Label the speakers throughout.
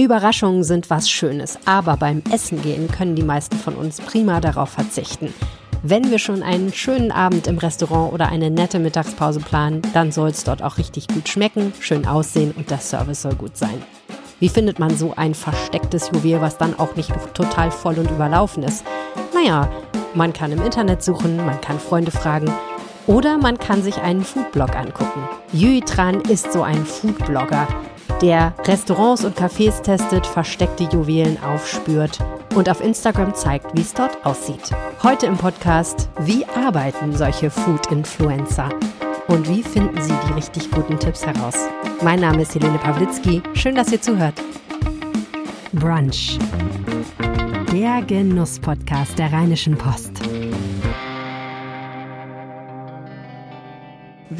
Speaker 1: Überraschungen sind was Schönes, aber beim Essen gehen können die meisten von uns prima darauf verzichten. Wenn wir schon einen schönen Abend im Restaurant oder eine nette Mittagspause planen, dann soll es dort auch richtig gut schmecken, schön aussehen und der Service soll gut sein. Wie findet man so ein verstecktes Juwel, was dann auch nicht total voll und überlaufen ist? Naja, man kann im Internet suchen, man kann Freunde fragen oder man kann sich einen Foodblog angucken. Yui Tran ist so ein Foodblogger der Restaurants und Cafés testet, versteckte Juwelen aufspürt und auf Instagram zeigt, wie es dort aussieht. Heute im Podcast, wie arbeiten solche Food-Influencer? Und wie finden Sie die richtig guten Tipps heraus? Mein Name ist Helene Pawlitzki. Schön, dass ihr zuhört. Brunch. Der Genuss-Podcast der Rheinischen Post.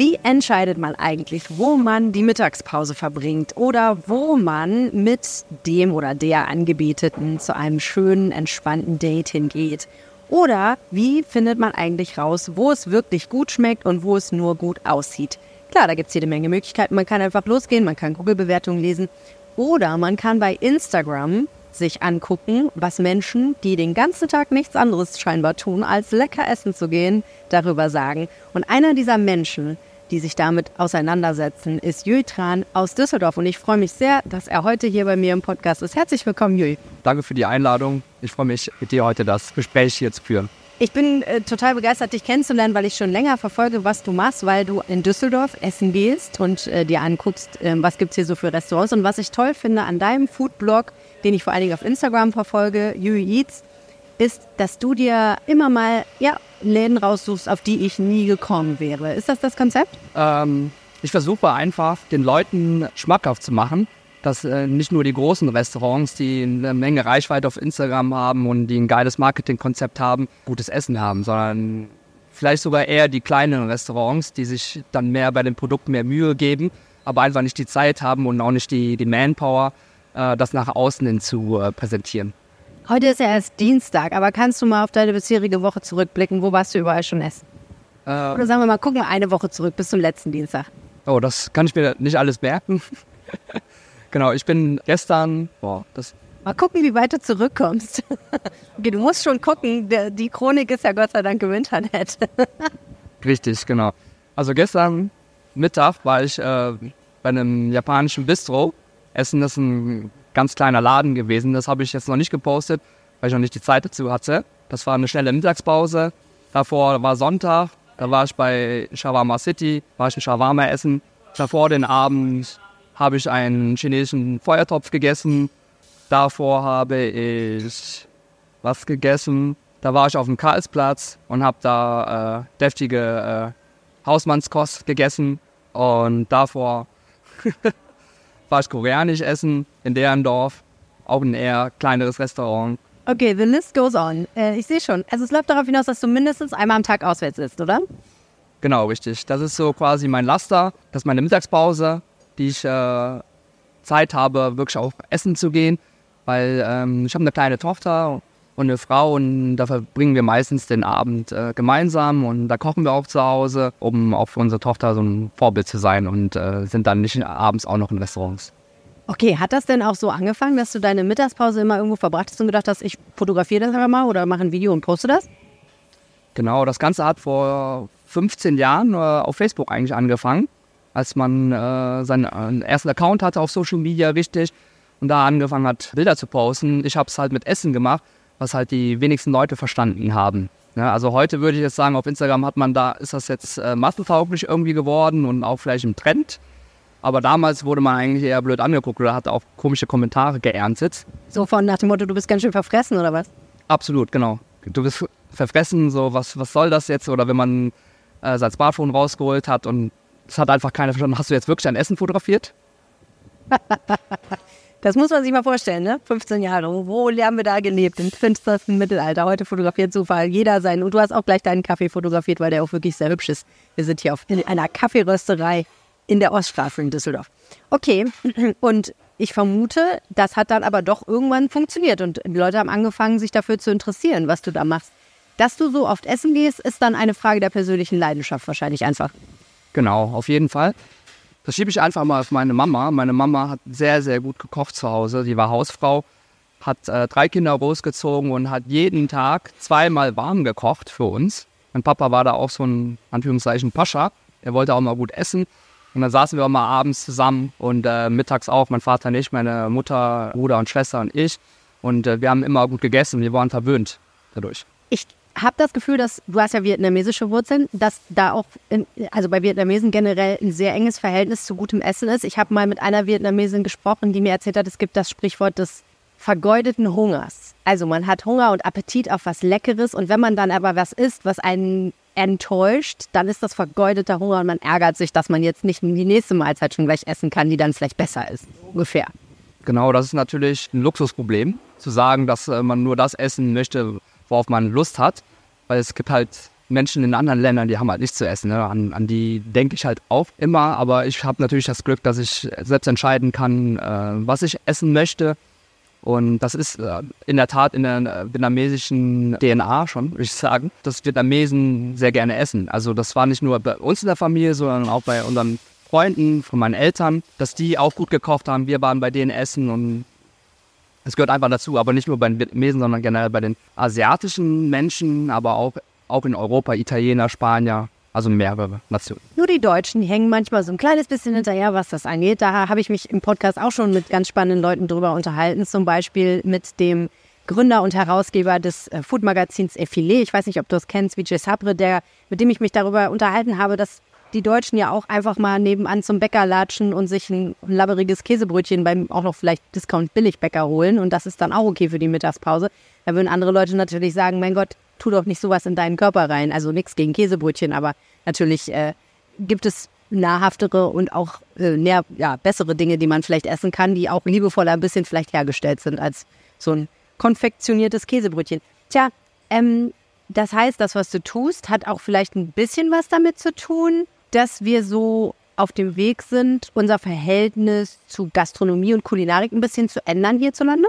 Speaker 1: Wie entscheidet man eigentlich, wo man die Mittagspause verbringt oder wo man mit dem oder der Angebeteten zu einem schönen, entspannten Date hingeht? Oder wie findet man eigentlich raus, wo es wirklich gut schmeckt und wo es nur gut aussieht? Klar, da gibt es jede Menge Möglichkeiten. Man kann einfach losgehen, man kann Google-Bewertungen lesen oder man kann bei Instagram sich angucken, was Menschen, die den ganzen Tag nichts anderes scheinbar tun, als lecker essen zu gehen, darüber sagen. Und einer dieser Menschen, die sich damit auseinandersetzen, ist Jui Tran aus Düsseldorf. Und ich freue mich sehr, dass er heute hier bei mir im Podcast ist. Herzlich willkommen, Jui.
Speaker 2: Danke für die Einladung. Ich freue mich, mit dir heute das Gespräch hier zu führen.
Speaker 1: Ich bin äh, total begeistert, dich kennenzulernen, weil ich schon länger verfolge, was du machst, weil du in Düsseldorf essen gehst und äh, dir anguckst, äh, was gibt es hier so für Restaurants. Und was ich toll finde an deinem Foodblog, den ich vor allen Dingen auf Instagram verfolge, Yui Eats, ist, dass du dir immer mal ja, Läden raussuchst, auf die ich nie gekommen wäre. Ist das das Konzept?
Speaker 2: Ähm, ich versuche einfach, den Leuten schmackhaft zu machen, dass äh, nicht nur die großen Restaurants, die eine Menge Reichweite auf Instagram haben und die ein geiles Marketingkonzept haben, gutes Essen haben, sondern vielleicht sogar eher die kleineren Restaurants, die sich dann mehr bei den Produkten mehr Mühe geben, aber einfach nicht die Zeit haben und auch nicht die, die Manpower, äh, das nach außen hin zu äh, präsentieren.
Speaker 1: Heute ist ja erst Dienstag, aber kannst du mal auf deine bisherige Woche zurückblicken? Wo warst du überall schon essen? Äh, Oder sagen wir mal, gucken wir eine Woche zurück bis zum letzten Dienstag.
Speaker 2: Oh, das kann ich mir nicht alles merken. genau, ich bin gestern, boah, das
Speaker 1: Mal gucken, wie weit du zurückkommst. okay, du musst schon gucken. Die Chronik ist ja Gott sei Dank im Internet.
Speaker 2: Richtig, genau. Also gestern Mittag war ich äh, bei einem japanischen Bistro essen. Das ist ein ganz kleiner Laden gewesen. Das habe ich jetzt noch nicht gepostet, weil ich noch nicht die Zeit dazu hatte. Das war eine schnelle Mittagspause. Davor war Sonntag, da war ich bei Shawarma City, war ich ein Shawarma essen. Davor den Abend habe ich einen chinesischen Feuertopf gegessen. Davor habe ich was gegessen. Da war ich auf dem Karlsplatz und habe da äh, deftige äh, Hausmannskost gegessen. Und davor war ich koreanisch essen in deren Dorf. Auch ein eher kleineres Restaurant.
Speaker 1: Okay, the list goes on. Äh, ich sehe schon. Also es läuft darauf hinaus, dass du mindestens einmal am Tag auswärts isst, oder?
Speaker 2: Genau, richtig. Das ist so quasi mein Laster. Das ist meine Mittagspause, die ich äh, Zeit habe, wirklich auch essen zu gehen. Weil ähm, ich habe eine kleine Tochter und eine Frau und da verbringen wir meistens den Abend äh, gemeinsam und da kochen wir auch zu Hause, um auch für unsere Tochter so ein Vorbild zu sein und äh, sind dann nicht abends auch noch in Restaurants.
Speaker 1: Okay, hat das denn auch so angefangen, dass du deine Mittagspause immer irgendwo verbracht hast und gedacht hast, ich fotografiere das aber mal oder mache ein Video und poste das?
Speaker 2: Genau, das Ganze hat vor 15 Jahren äh, auf Facebook eigentlich angefangen, als man äh, seinen äh, ersten Account hatte auf Social Media, richtig, und da angefangen hat, Bilder zu posten. Ich habe es halt mit Essen gemacht was halt die wenigsten Leute verstanden haben. Ja, also heute würde ich jetzt sagen, auf Instagram hat man da, ist das jetzt äh, massentauglich irgendwie geworden und auch vielleicht im Trend. Aber damals wurde man eigentlich eher blöd angeguckt oder hat auch komische Kommentare geerntet.
Speaker 1: So von nach dem Motto, du bist ganz schön verfressen oder was?
Speaker 2: Absolut, genau. Du bist verfressen, so was, was soll das jetzt? Oder wenn man äh, sein Smartphone rausgeholt hat und es hat einfach keiner verstanden, hast du jetzt wirklich dein Essen fotografiert?
Speaker 1: Das muss man sich mal vorstellen, ne? 15 Jahre. Wo haben wir da gelebt? Im finstersten Mittelalter. Heute fotografiert Zufall jeder sein. Und du hast auch gleich deinen Kaffee fotografiert, weil der auch wirklich sehr hübsch ist. Wir sind hier auf, in einer Kaffeerösterei in der Oststraße in Düsseldorf. Okay, und ich vermute, das hat dann aber doch irgendwann funktioniert und die Leute haben angefangen, sich dafür zu interessieren, was du da machst. Dass du so oft essen gehst, ist dann eine Frage der persönlichen Leidenschaft wahrscheinlich einfach.
Speaker 2: Genau, auf jeden Fall. Das schiebe ich einfach mal auf meine Mama. Meine Mama hat sehr, sehr gut gekocht zu Hause. Die war Hausfrau, hat äh, drei Kinder großgezogen und hat jeden Tag zweimal warm gekocht für uns. Mein Papa war da auch so ein, Anführungszeichen, Pascha. Er wollte auch mal gut essen. Und dann saßen wir auch mal abends zusammen und äh, mittags auch, mein Vater nicht, meine Mutter, Bruder und Schwester und ich. Und äh, wir haben immer gut gegessen. Wir waren verwöhnt dadurch.
Speaker 1: Ich habe das Gefühl, dass du hast ja vietnamesische Wurzeln, dass da auch, in, also bei Vietnamesen generell ein sehr enges Verhältnis zu gutem Essen ist. Ich habe mal mit einer Vietnamesin gesprochen, die mir erzählt hat, es gibt das Sprichwort des vergeudeten Hungers. Also man hat Hunger und Appetit auf was Leckeres und wenn man dann aber was isst, was einen enttäuscht, dann ist das vergeudeter Hunger und man ärgert sich, dass man jetzt nicht die nächste Mahlzeit schon gleich essen kann, die dann vielleicht besser ist. Ungefähr.
Speaker 2: Genau, das ist natürlich ein Luxusproblem, zu sagen, dass äh, man nur das essen möchte, worauf man Lust hat. Weil es gibt halt Menschen in anderen Ländern, die haben halt nichts zu essen. Ne? An, an, die denke ich halt auch immer. Aber ich habe natürlich das Glück, dass ich selbst entscheiden kann, äh, was ich essen möchte. Und das ist äh, in der Tat in der vietnamesischen DNA schon, würde ich sagen, dass Vietnamesen sehr gerne essen. Also das war nicht nur bei uns in der Familie, sondern auch bei unseren Freunden, von meinen Eltern, dass die auch gut gekocht haben. Wir waren bei denen essen und es gehört einfach dazu, aber nicht nur bei den Vietnamesen, sondern generell bei den asiatischen Menschen, aber auch, auch in Europa, Italiener, Spanier, also mehrere Nationen.
Speaker 1: Nur die Deutschen, die hängen manchmal so ein kleines bisschen hinterher, was das angeht. Da habe ich mich im Podcast auch schon mit ganz spannenden Leuten drüber unterhalten. Zum Beispiel mit dem Gründer und Herausgeber des äh, Food-Magazins Effilé. Ich weiß nicht, ob du das kennst, Vijay Sabre, der, mit dem ich mich darüber unterhalten habe, dass die Deutschen ja auch einfach mal nebenan zum Bäcker latschen und sich ein labberiges Käsebrötchen beim auch noch vielleicht Discount-Billigbäcker holen. Und das ist dann auch okay für die Mittagspause. Da würden andere Leute natürlich sagen, mein Gott, tu doch nicht sowas in deinen Körper rein. Also nichts gegen Käsebrötchen, aber natürlich äh, gibt es nahrhaftere und auch äh, näher, ja, bessere Dinge, die man vielleicht essen kann, die auch liebevoller ein bisschen vielleicht hergestellt sind als so ein konfektioniertes Käsebrötchen. Tja, ähm, das heißt, das, was du tust, hat auch vielleicht ein bisschen was damit zu tun, dass wir so auf dem Weg sind, unser Verhältnis zu Gastronomie und Kulinarik ein bisschen zu ändern hierzulande?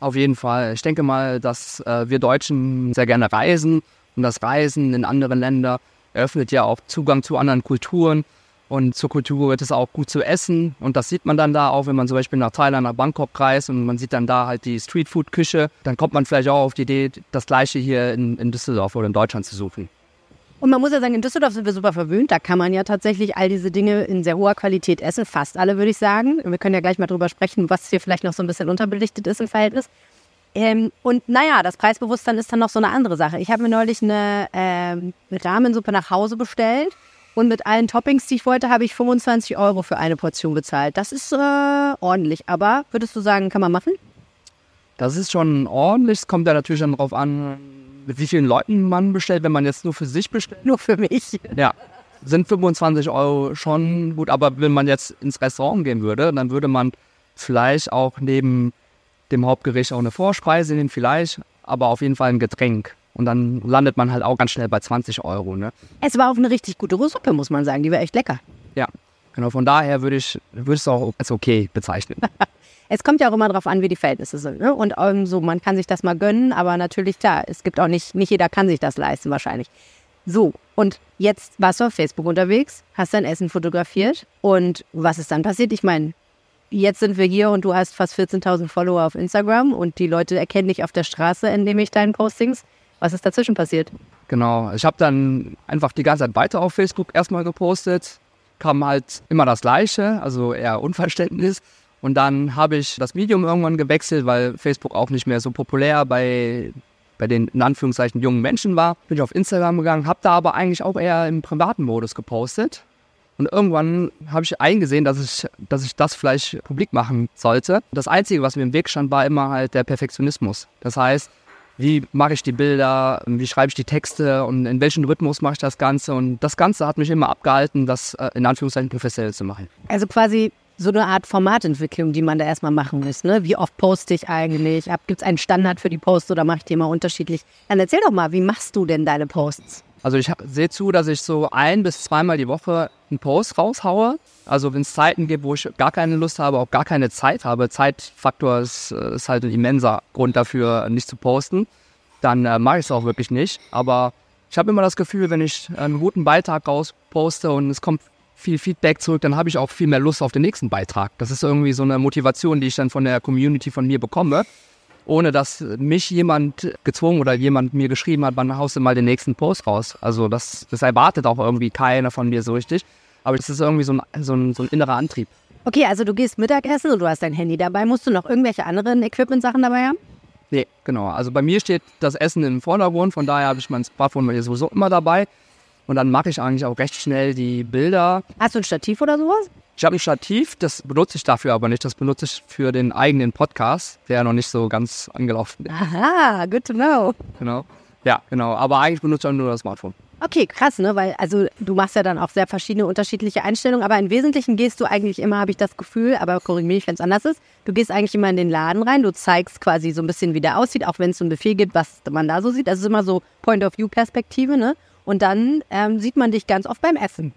Speaker 2: Auf jeden Fall. Ich denke mal, dass äh, wir Deutschen sehr gerne reisen und das Reisen in andere Länder eröffnet ja auch Zugang zu anderen Kulturen und zur Kultur wird es auch gut zu essen und das sieht man dann da auch, wenn man zum Beispiel nach Thailand, nach Bangkok reist und man sieht dann da halt die Streetfood-Küche, dann kommt man vielleicht auch auf die Idee, das Gleiche hier in, in Düsseldorf oder in Deutschland zu suchen.
Speaker 1: Und man muss ja sagen, in Düsseldorf sind wir super verwöhnt. Da kann man ja tatsächlich all diese Dinge in sehr hoher Qualität essen. Fast alle, würde ich sagen. Wir können ja gleich mal drüber sprechen, was hier vielleicht noch so ein bisschen unterbelichtet ist im Verhältnis. Ähm, und naja, das Preisbewusstsein ist dann noch so eine andere Sache. Ich habe mir neulich eine ähm, Rahmensuppe nach Hause bestellt. Und mit allen Toppings, die ich wollte, habe ich 25 Euro für eine Portion bezahlt. Das ist äh, ordentlich. Aber würdest du sagen, kann man machen?
Speaker 2: Das ist schon ordentlich. Es kommt ja natürlich dann darauf an, mit wie vielen Leuten man bestellt, wenn man jetzt nur für sich bestellt.
Speaker 1: Nur für mich.
Speaker 2: Ja, sind 25 Euro schon gut, aber wenn man jetzt ins Restaurant gehen würde, dann würde man vielleicht auch neben dem Hauptgericht auch eine Vorspeise nehmen, vielleicht, aber auf jeden Fall ein Getränk. Und dann landet man halt auch ganz schnell bei 20 Euro. Ne?
Speaker 1: Es war auch eine richtig gute Suppe, muss man sagen. Die war echt lecker.
Speaker 2: Ja, genau. Von daher würde ich es auch als okay bezeichnen.
Speaker 1: Es kommt ja auch immer darauf an, wie die Verhältnisse sind. Ne? Und ähm, so, man kann sich das mal gönnen, aber natürlich, klar, es gibt auch nicht, nicht jeder kann sich das leisten wahrscheinlich. So, und jetzt warst du auf Facebook unterwegs, hast dein Essen fotografiert und was ist dann passiert? Ich meine, jetzt sind wir hier und du hast fast 14.000 Follower auf Instagram und die Leute erkennen dich auf der Straße, indem ich deinen Postings. Was ist dazwischen passiert?
Speaker 2: Genau, ich habe dann einfach die ganze Zeit weiter auf Facebook erstmal gepostet, kam halt immer das Gleiche, also eher Unverständnis. Und dann habe ich das Medium irgendwann gewechselt, weil Facebook auch nicht mehr so populär bei, bei den in Anführungszeichen jungen Menschen war. Bin ich auf Instagram gegangen, habe da aber eigentlich auch eher im privaten Modus gepostet. Und irgendwann habe ich eingesehen, dass ich, dass ich das vielleicht publik machen sollte. Das Einzige, was mir im Weg stand, war immer halt der Perfektionismus. Das heißt, wie mache ich die Bilder, wie schreibe ich die Texte und in welchem Rhythmus mache ich das Ganze. Und das Ganze hat mich immer abgehalten, das äh, in Anführungszeichen professionell zu machen.
Speaker 1: Also quasi so eine Art Formatentwicklung, die man da erstmal machen muss. Ne? Wie oft poste ich eigentlich? Gibt es einen Standard für die Posts oder mache ich die immer unterschiedlich? Dann erzähl doch mal, wie machst du denn deine Posts?
Speaker 2: Also ich sehe zu, dass ich so ein bis zweimal die Woche einen Post raushaue. Also wenn es Zeiten gibt, wo ich gar keine Lust habe, auch gar keine Zeit habe, Zeitfaktor ist, äh, ist halt ein immenser Grund dafür, nicht zu posten, dann äh, mache ich es auch wirklich nicht. Aber ich habe immer das Gefühl, wenn ich einen guten Beitrag rausposte und es kommt viel Feedback zurück, dann habe ich auch viel mehr Lust auf den nächsten Beitrag. Das ist irgendwie so eine Motivation, die ich dann von der Community von mir bekomme, ohne dass mich jemand gezwungen oder jemand mir geschrieben hat, wann haust du mal den nächsten Post raus. Also das, das erwartet auch irgendwie keiner von mir so richtig. Aber das ist irgendwie so ein, so ein, so ein innerer Antrieb.
Speaker 1: Okay, also du gehst Mittagessen und du hast dein Handy dabei. Musst du noch irgendwelche anderen Equipment-Sachen dabei haben?
Speaker 2: Nee, genau. Also bei mir steht das Essen im Vordergrund, von daher habe ich mein Smartphone sowieso immer dabei. Und dann mache ich eigentlich auch recht schnell die Bilder.
Speaker 1: Hast du ein Stativ oder sowas?
Speaker 2: Ich habe ein Stativ, das benutze ich dafür aber nicht. Das benutze ich für den eigenen Podcast, der noch nicht so ganz angelaufen ist.
Speaker 1: Aha, good to know.
Speaker 2: Genau. Ja, genau. Aber eigentlich benutze ich nur das Smartphone.
Speaker 1: Okay, krass, ne? Weil, also du machst ja dann auch sehr verschiedene unterschiedliche Einstellungen, aber im Wesentlichen gehst du eigentlich immer, habe ich das Gefühl, aber korrigiere mich, wenn es anders ist, du gehst eigentlich immer in den Laden rein, du zeigst quasi so ein bisschen, wie der aussieht, auch wenn es so ein Befehl gibt, was man da so sieht. Das ist immer so Point-of-View-Perspektive, ne? Und dann ähm, sieht man dich ganz oft beim Essen.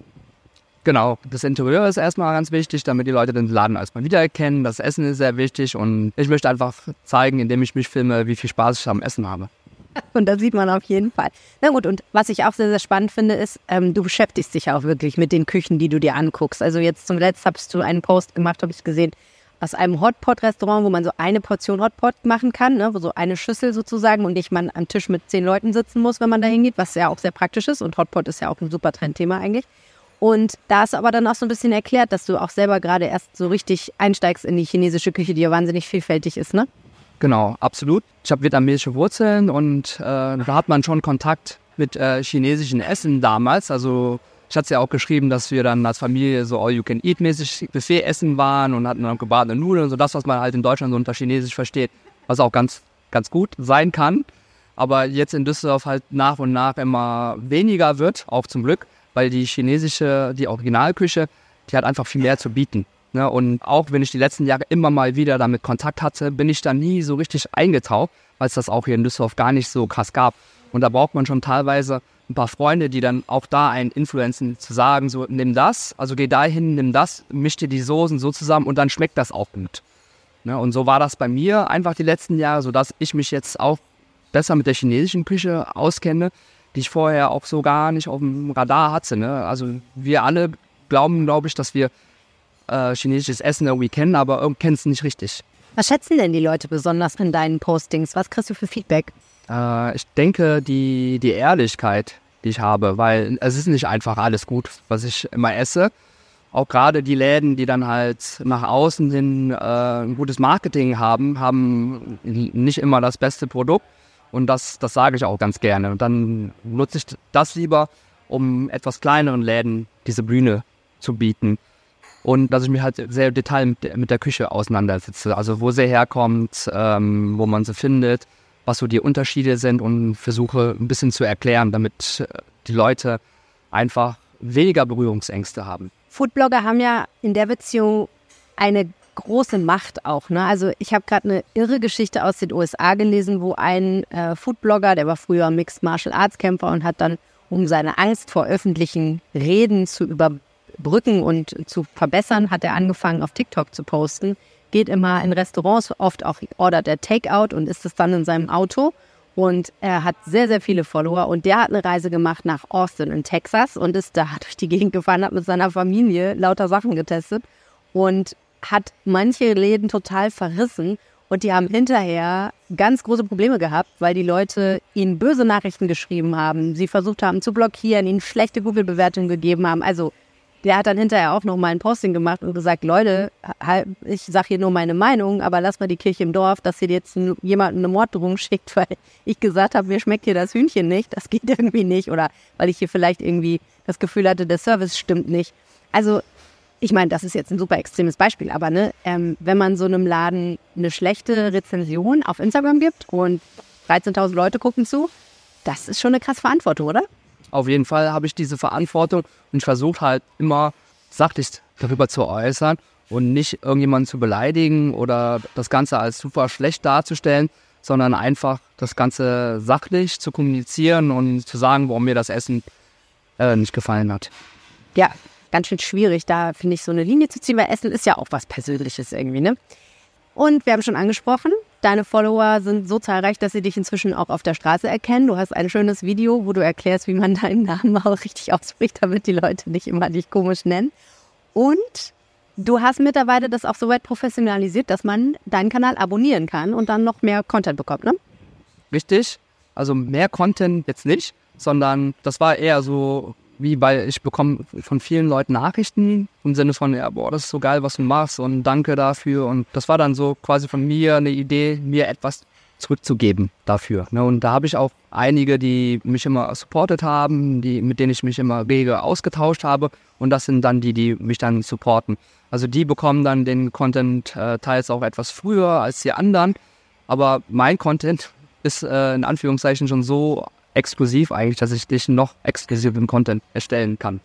Speaker 2: Genau, das Interieur ist erstmal ganz wichtig, damit die Leute den Laden erstmal wiedererkennen. Das Essen ist sehr wichtig und ich möchte einfach zeigen, indem ich mich filme, wie viel Spaß ich am Essen habe.
Speaker 1: Und das sieht man auf jeden Fall. Na gut, und was ich auch sehr, sehr spannend finde, ist, ähm, du beschäftigst dich auch wirklich mit den Küchen, die du dir anguckst. Also jetzt zum letzten hast du einen Post gemacht, habe ich gesehen, aus einem Hotpot-Restaurant, wo man so eine Portion Hotpot machen kann, ne, wo so eine Schüssel sozusagen und nicht man am Tisch mit zehn Leuten sitzen muss, wenn man da hingeht, was ja auch sehr praktisch ist. Und Hotpot ist ja auch ein super Trendthema eigentlich. Und da ist aber dann auch so ein bisschen erklärt, dass du auch selber gerade erst so richtig einsteigst in die chinesische Küche, die ja wahnsinnig vielfältig ist, ne?
Speaker 2: Genau, absolut. Ich habe vietnamesische Wurzeln und äh, da hat man schon Kontakt mit äh, chinesischen Essen damals. Also ich hatte ja auch geschrieben, dass wir dann als Familie so All-You-Can-Eat-mäßig Buffet essen waren und hatten dann gebratene Nudeln und so das, was man halt in Deutschland so unter Chinesisch versteht, was auch ganz, ganz gut sein kann. Aber jetzt in Düsseldorf halt nach und nach immer weniger wird, auch zum Glück, weil die chinesische, die Originalküche, die hat einfach viel mehr zu bieten. Ne? Und auch wenn ich die letzten Jahre immer mal wieder damit Kontakt hatte, bin ich da nie so richtig eingetaucht, weil es das auch hier in Düsseldorf gar nicht so krass gab. Und da braucht man schon teilweise ein paar Freunde, die dann auch da einen influenzen, zu sagen, so nimm das, also geh dahin, nimm das, misch dir die Soßen so zusammen und dann schmeckt das auch gut. Ne? Und so war das bei mir einfach die letzten Jahre, sodass ich mich jetzt auch besser mit der chinesischen Küche auskenne, die ich vorher auch so gar nicht auf dem Radar hatte. Ne? Also wir alle glauben, glaube ich, dass wir äh, chinesisches Essen irgendwie kennen, aber kennen es nicht richtig.
Speaker 1: Was schätzen denn die Leute besonders in deinen Postings? Was kriegst du für Feedback?
Speaker 2: Äh, ich denke, die, die Ehrlichkeit, die ich habe, weil es ist nicht einfach alles gut, was ich immer esse. Auch gerade die Läden, die dann halt nach außen hin äh, ein gutes Marketing haben, haben nicht immer das beste Produkt. Und das, das sage ich auch ganz gerne. Und dann nutze ich das lieber, um etwas kleineren Läden diese Bühne zu bieten und dass ich mich halt sehr detail mit, der Küche auseinandersetze. Also wo sie herkommt, ähm, wo man sie findet, was so die Unterschiede sind und versuche ein bisschen zu erklären, damit äh, die Leute einfach weniger Berührungsängste haben.
Speaker 1: Foodblogger haben ja in der Beziehung eine große Macht auch. Ne? Also ich habe gerade eine irre Geschichte aus den USA gelesen, wo ein äh, Foodblogger, der war früher Mixed Martial Arts Kämpfer und hat dann, um seine Angst vor öffentlichen Reden zu über, brücken und zu verbessern, hat er angefangen, auf TikTok zu posten. Geht immer in Restaurants, oft auch ordert er Takeout und ist es dann in seinem Auto. Und er hat sehr, sehr viele Follower. Und der hat eine Reise gemacht nach Austin in Texas und ist da durch die Gegend gefahren, hat mit seiner Familie lauter Sachen getestet und hat manche Läden total verrissen. Und die haben hinterher ganz große Probleme gehabt, weil die Leute ihnen böse Nachrichten geschrieben haben, sie versucht haben zu blockieren, ihnen schlechte Google-Bewertungen gegeben haben. Also der hat dann hinterher auch noch mal ein Posting gemacht und gesagt, Leute, ich sage hier nur meine Meinung, aber lass mal die Kirche im Dorf, dass ihr jetzt jemanden eine Morddrohung schickt, weil ich gesagt habe, mir schmeckt hier das Hühnchen nicht, das geht irgendwie nicht oder weil ich hier vielleicht irgendwie das Gefühl hatte, der Service stimmt nicht. Also ich meine, das ist jetzt ein super extremes Beispiel, aber ne, ähm, wenn man so einem Laden eine schlechte Rezension auf Instagram gibt und 13.000 Leute gucken zu, das ist schon eine krasse Verantwortung, oder?
Speaker 2: Auf jeden Fall habe ich diese Verantwortung und ich versuche halt immer sachlich darüber zu äußern und nicht irgendjemanden zu beleidigen oder das Ganze als super schlecht darzustellen, sondern einfach das Ganze sachlich zu kommunizieren und zu sagen, warum mir das Essen äh, nicht gefallen hat.
Speaker 1: Ja, ganz schön schwierig, da finde ich so eine Linie zu ziehen, weil Essen ist ja auch was Persönliches irgendwie, ne? Und wir haben schon angesprochen, deine Follower sind so zahlreich, dass sie dich inzwischen auch auf der Straße erkennen. Du hast ein schönes Video, wo du erklärst, wie man deinen Namen auch richtig ausspricht, damit die Leute nicht immer dich komisch nennen. Und du hast mittlerweile das auch so weit professionalisiert, dass man deinen Kanal abonnieren kann und dann noch mehr Content bekommt, ne?
Speaker 2: Richtig. Also mehr Content jetzt nicht, sondern das war eher so wie weil ich bekomme von vielen Leuten Nachrichten im Sinne von, ja, boah, das ist so geil, was du machst und danke dafür. Und das war dann so quasi von mir eine Idee, mir etwas zurückzugeben dafür. Ne? Und da habe ich auch einige, die mich immer supportet haben, die, mit denen ich mich immer rege ausgetauscht habe. Und das sind dann die, die mich dann supporten. Also die bekommen dann den Content äh, teils auch etwas früher als die anderen. Aber mein Content ist äh, in Anführungszeichen schon so exklusiv eigentlich, dass ich dich noch exklusiven Content erstellen kann.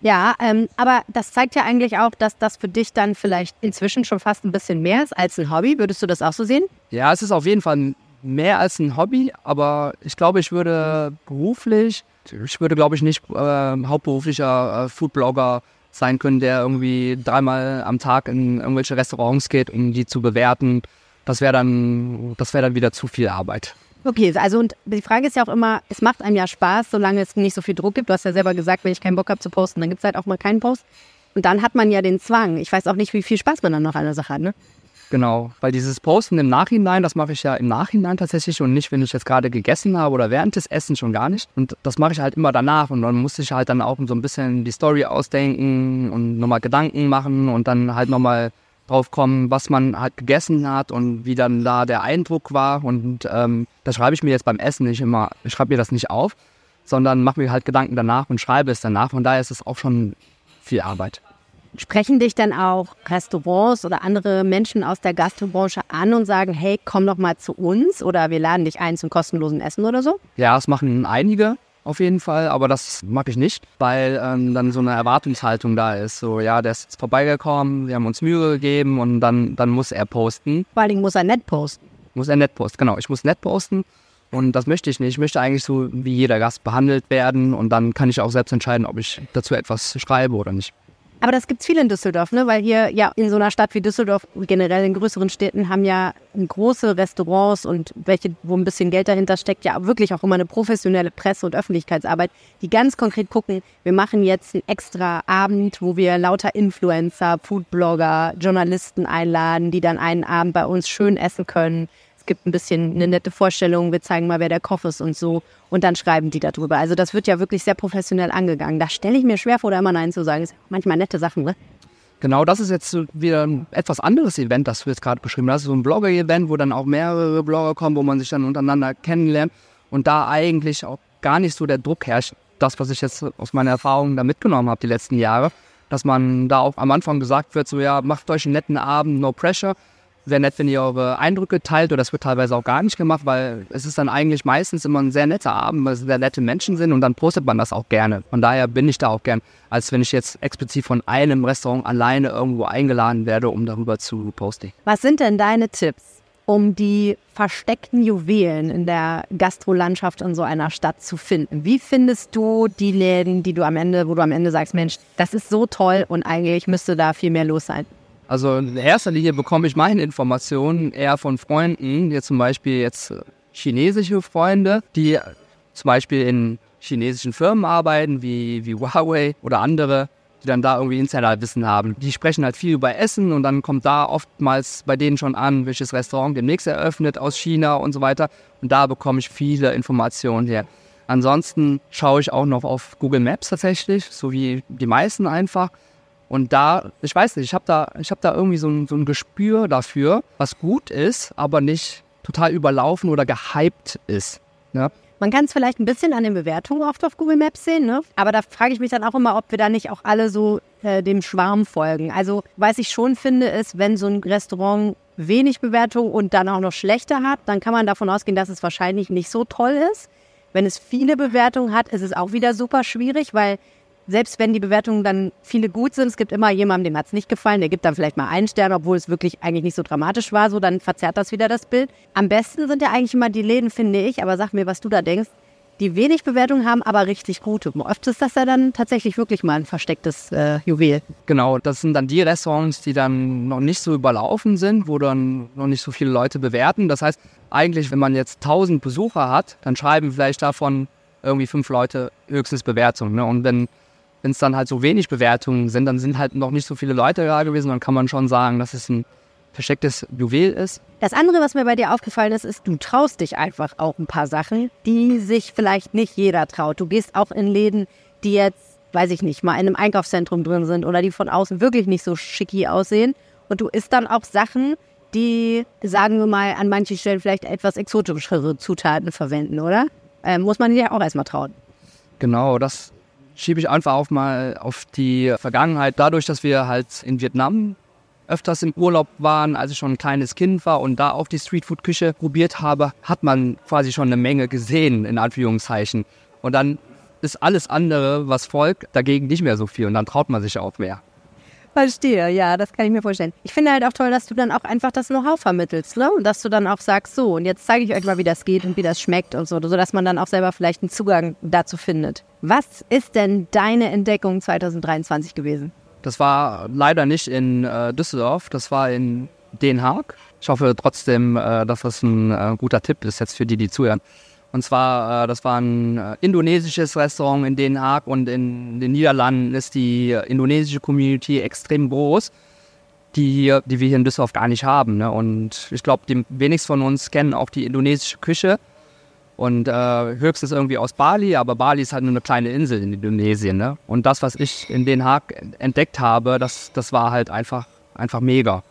Speaker 1: Ja, ähm, aber das zeigt ja eigentlich auch, dass das für dich dann vielleicht inzwischen schon fast ein bisschen mehr ist als ein Hobby. Würdest du das auch so sehen?
Speaker 2: Ja, es ist auf jeden Fall mehr als ein Hobby, aber ich glaube, ich würde beruflich, ich würde, glaube ich, nicht äh, hauptberuflicher äh, Foodblogger sein können, der irgendwie dreimal am Tag in irgendwelche Restaurants geht, um die zu bewerten. Das wäre dann, das wäre dann wieder zu viel Arbeit.
Speaker 1: Okay, also und die Frage ist ja auch immer, es macht einem ja Spaß, solange es nicht so viel Druck gibt. Du hast ja selber gesagt, wenn ich keinen Bock habe zu posten, dann gibt es halt auch mal keinen Post. Und dann hat man ja den Zwang. Ich weiß auch nicht, wie viel Spaß man dann noch an der Sache hat, ne?
Speaker 2: Genau, weil dieses Posten im Nachhinein, das mache ich ja im Nachhinein tatsächlich und nicht, wenn ich jetzt gerade gegessen habe oder während des Essens schon gar nicht. Und das mache ich halt immer danach und dann muss ich halt dann auch so ein bisschen die Story ausdenken und nochmal Gedanken machen und dann halt nochmal drauf kommen, was man halt gegessen hat und wie dann da der Eindruck war. Und ähm, das schreibe ich mir jetzt beim Essen nicht immer, ich schreibe mir das nicht auf, sondern mache mir halt Gedanken danach und schreibe es danach. Von daher ist es auch schon viel Arbeit.
Speaker 1: Sprechen dich dann auch Restaurants oder andere Menschen aus der Gastrobranche an und sagen, hey, komm doch mal zu uns oder wir laden dich ein zum kostenlosen Essen oder so?
Speaker 2: Ja, das machen einige auf jeden Fall, aber das mag ich nicht, weil ähm, dann so eine Erwartungshaltung da ist. So, ja, der ist jetzt vorbeigekommen, wir haben uns Mühe gegeben und dann, dann muss er posten.
Speaker 1: Vor allen Dingen muss er nett posten.
Speaker 2: Muss er nett posten, genau. Ich muss nett posten und das möchte ich nicht. Ich möchte eigentlich so wie jeder Gast behandelt werden und dann kann ich auch selbst entscheiden, ob ich dazu etwas schreibe oder nicht.
Speaker 1: Aber das gibt es viel in Düsseldorf, ne? weil hier ja in so einer Stadt wie Düsseldorf, generell in größeren Städten, haben ja große Restaurants und welche, wo ein bisschen Geld dahinter steckt, ja wirklich auch immer eine professionelle Presse- und Öffentlichkeitsarbeit, die ganz konkret gucken, wir machen jetzt einen extra Abend, wo wir lauter Influencer, Foodblogger, Journalisten einladen, die dann einen Abend bei uns schön essen können gibt ein bisschen eine nette Vorstellung, wir zeigen mal, wer der Koch ist und so. Und dann schreiben die darüber. Also das wird ja wirklich sehr professionell angegangen. Da stelle ich mir schwer vor, da immer Nein zu sagen. Das sind manchmal nette Sachen, ne?
Speaker 2: Genau, das ist jetzt wieder ein etwas anderes Event, das du jetzt gerade beschrieben hast. So ein Blogger-Event, wo dann auch mehrere Blogger kommen, wo man sich dann untereinander kennenlernt und da eigentlich auch gar nicht so der Druck herrscht. Das, was ich jetzt aus meiner Erfahrung da mitgenommen habe die letzten Jahre, dass man da auch am Anfang gesagt wird, so ja, macht euch einen netten Abend, no pressure sehr nett, wenn ihr eure Eindrücke teilt oder das wird teilweise auch gar nicht gemacht, weil es ist dann eigentlich meistens immer ein sehr netter Abend, weil es sehr nette Menschen sind und dann postet man das auch gerne. Von daher bin ich da auch gern, als wenn ich jetzt explizit von einem Restaurant alleine irgendwo eingeladen werde, um darüber zu posten.
Speaker 1: Was sind denn deine Tipps, um die versteckten Juwelen in der Gastrolandschaft in so einer Stadt zu finden? Wie findest du die Läden, die du am Ende, wo du am Ende sagst, Mensch, das ist so toll und eigentlich müsste da viel mehr los sein?
Speaker 2: Also in erster Linie bekomme ich meine Informationen eher von Freunden, jetzt zum Beispiel jetzt äh, chinesische Freunde, die zum Beispiel in chinesischen Firmen arbeiten, wie, wie Huawei oder andere, die dann da irgendwie Insiderwissen haben. Die sprechen halt viel über Essen und dann kommt da oftmals bei denen schon an, welches Restaurant demnächst eröffnet aus China und so weiter. Und da bekomme ich viele Informationen her. Ansonsten schaue ich auch noch auf Google Maps tatsächlich, so wie die meisten einfach. Und da, ich weiß nicht, ich habe da, hab da irgendwie so ein, so ein Gespür dafür, was gut ist, aber nicht total überlaufen oder gehypt ist. Ne?
Speaker 1: Man kann es vielleicht ein bisschen an den Bewertungen oft auf Google Maps sehen, ne? aber da frage ich mich dann auch immer, ob wir da nicht auch alle so äh, dem Schwarm folgen. Also, was ich schon finde, ist, wenn so ein Restaurant wenig Bewertung und dann auch noch schlechter hat, dann kann man davon ausgehen, dass es wahrscheinlich nicht so toll ist. Wenn es viele Bewertungen hat, ist es auch wieder super schwierig, weil selbst wenn die Bewertungen dann viele gut sind, es gibt immer jemanden, dem hat es nicht gefallen, der gibt dann vielleicht mal einen Stern, obwohl es wirklich eigentlich nicht so dramatisch war, so dann verzerrt das wieder das Bild. Am besten sind ja eigentlich immer die Läden, finde ich, aber sag mir, was du da denkst, die wenig Bewertungen haben, aber richtig gute. Oft ist das ja dann tatsächlich wirklich mal ein verstecktes äh, Juwel.
Speaker 2: Genau, das sind dann die Restaurants, die dann noch nicht so überlaufen sind, wo dann noch nicht so viele Leute bewerten. Das heißt, eigentlich, wenn man jetzt 1000 Besucher hat, dann schreiben vielleicht davon irgendwie fünf Leute höchstens Bewertungen. Ne? Und wenn wenn es dann halt so wenig Bewertungen sind, dann sind halt noch nicht so viele Leute da gewesen, dann kann man schon sagen, dass es ein verstecktes Juwel ist.
Speaker 1: Das andere, was mir bei dir aufgefallen ist, ist, du traust dich einfach auch ein paar Sachen, die sich vielleicht nicht jeder traut. Du gehst auch in Läden, die jetzt, weiß ich nicht, mal in einem Einkaufszentrum drin sind oder die von außen wirklich nicht so schicki aussehen. Und du isst dann auch Sachen, die, sagen wir mal, an manchen Stellen vielleicht etwas exotischere Zutaten verwenden, oder? Ähm, muss man dir auch erstmal trauen.
Speaker 2: Genau, das schiebe ich einfach auch mal auf die Vergangenheit. Dadurch, dass wir halt in Vietnam öfters im Urlaub waren, als ich schon ein kleines Kind war und da auch die Streetfood-Küche probiert habe, hat man quasi schon eine Menge gesehen, in Anführungszeichen. Und dann ist alles andere, was folgt, dagegen nicht mehr so viel und dann traut man sich auch mehr.
Speaker 1: Verstehe, ja, das kann ich mir vorstellen. Ich finde halt auch toll, dass du dann auch einfach das Know-how vermittelst, ne? Und dass du dann auch sagst, so, und jetzt zeige ich euch mal, wie das geht und wie das schmeckt und so, sodass man dann auch selber vielleicht einen Zugang dazu findet. Was ist denn deine Entdeckung 2023 gewesen?
Speaker 2: Das war leider nicht in äh, Düsseldorf, das war in Den Haag. Ich hoffe trotzdem, äh, dass das ein äh, guter Tipp ist jetzt für die, die zuhören. Und zwar, äh, das war ein äh, indonesisches Restaurant in Den Haag und in den Niederlanden ist die äh, indonesische Community extrem groß, die, die wir hier in Düsseldorf gar nicht haben. Ne? Und ich glaube, die wenigsten von uns kennen auch die indonesische Küche. Und äh, höchstens irgendwie aus Bali, aber Bali ist halt nur eine kleine Insel in Indonesien. Ne? Und das, was ich in Den Haag entdeckt habe, das, das war halt einfach, einfach mega.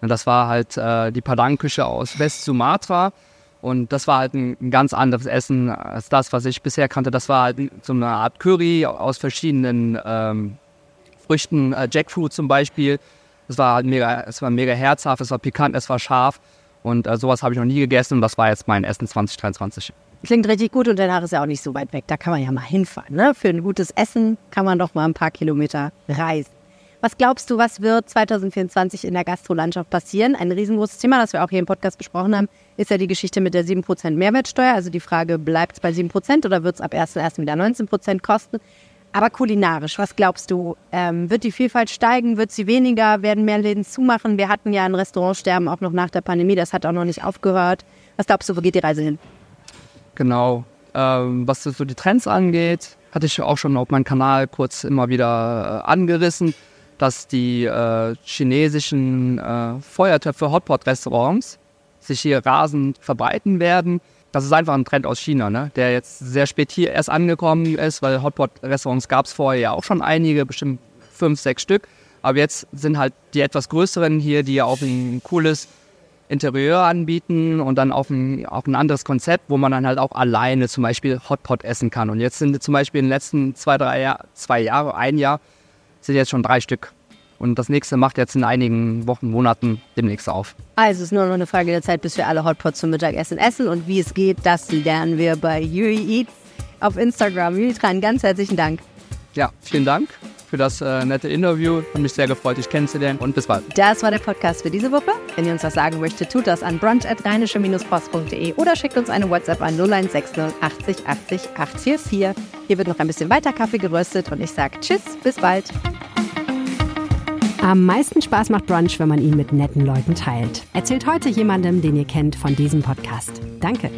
Speaker 2: Und das war halt äh, die Padang-Küche aus West-Sumatra und das war halt ein, ganz anderes Essen als das, was ich bisher kannte. Das war halt so eine Art Curry aus verschiedenen ähm, Früchten, äh, Jackfruit zum Beispiel. Es war halt mega, es war mega herzhaft, es war pikant, es war scharf. Und äh, sowas habe ich noch nie gegessen und das war jetzt mein Essen 2023.
Speaker 1: Klingt richtig gut und Haag ist ja auch nicht so weit weg. Da kann man ja mal hinfahren. Ne? Für ein gutes Essen kann man doch mal ein paar Kilometer reisen. Was glaubst du, was wird 2024 in der Gastrolandschaft passieren? Ein riesengroßes Thema, das wir auch hier im Podcast besprochen haben, ist ja die Geschichte mit der 7% Mehrwertsteuer. Also die Frage, bleibt es bei 7% oder wird es ab 1.1. wieder 19% kosten? Aber kulinarisch, was glaubst du? Ähm, wird die Vielfalt steigen? Wird sie weniger? Werden mehr Läden zumachen? Wir hatten ja ein Restaurantsterben auch noch nach der Pandemie. Das hat auch noch nicht aufgehört. Was glaubst du, wo geht die Reise hin?
Speaker 2: Genau. Ähm, was so die Trends angeht, hatte ich auch schon auf meinem Kanal kurz immer wieder äh, angerissen dass die äh, chinesischen äh, Feuertöpfe Hotpot-Restaurants sich hier rasend verbreiten werden. Das ist einfach ein Trend aus China, ne? der jetzt sehr spät hier erst angekommen ist, weil Hotpot-Restaurants gab es vorher ja auch schon einige, bestimmt fünf, sechs Stück. Aber jetzt sind halt die etwas größeren hier, die ja auch ein cooles Interieur anbieten und dann auch ein, auch ein anderes Konzept, wo man dann halt auch alleine zum Beispiel Hotpot essen kann. Und jetzt sind zum Beispiel in den letzten zwei, drei Jahr, zwei Jahre, ein Jahr, sind jetzt schon drei Stück. Und das nächste macht jetzt in einigen Wochen, Monaten demnächst auf.
Speaker 1: Also es ist nur noch eine Frage der Zeit, bis wir alle Hotpots zum Mittagessen essen. Und wie es geht, das lernen wir bei Yui Eats auf Instagram. Yui Tran, ganz herzlichen Dank.
Speaker 2: Ja, vielen Dank für das äh, nette Interview. Hat mich sehr gefreut, dich kennenzulernen und bis bald.
Speaker 1: Das war der Podcast für diese Woche. Wenn ihr uns was sagen möchtet, tut das an brunch.rheinische-post.de oder schickt uns eine WhatsApp an 0160 80 80 844. Hier wird noch ein bisschen weiter Kaffee geröstet und ich sage Tschüss, bis bald. Am meisten Spaß macht Brunch, wenn man ihn mit netten Leuten teilt. Erzählt heute jemandem, den ihr kennt, von diesem Podcast. Danke.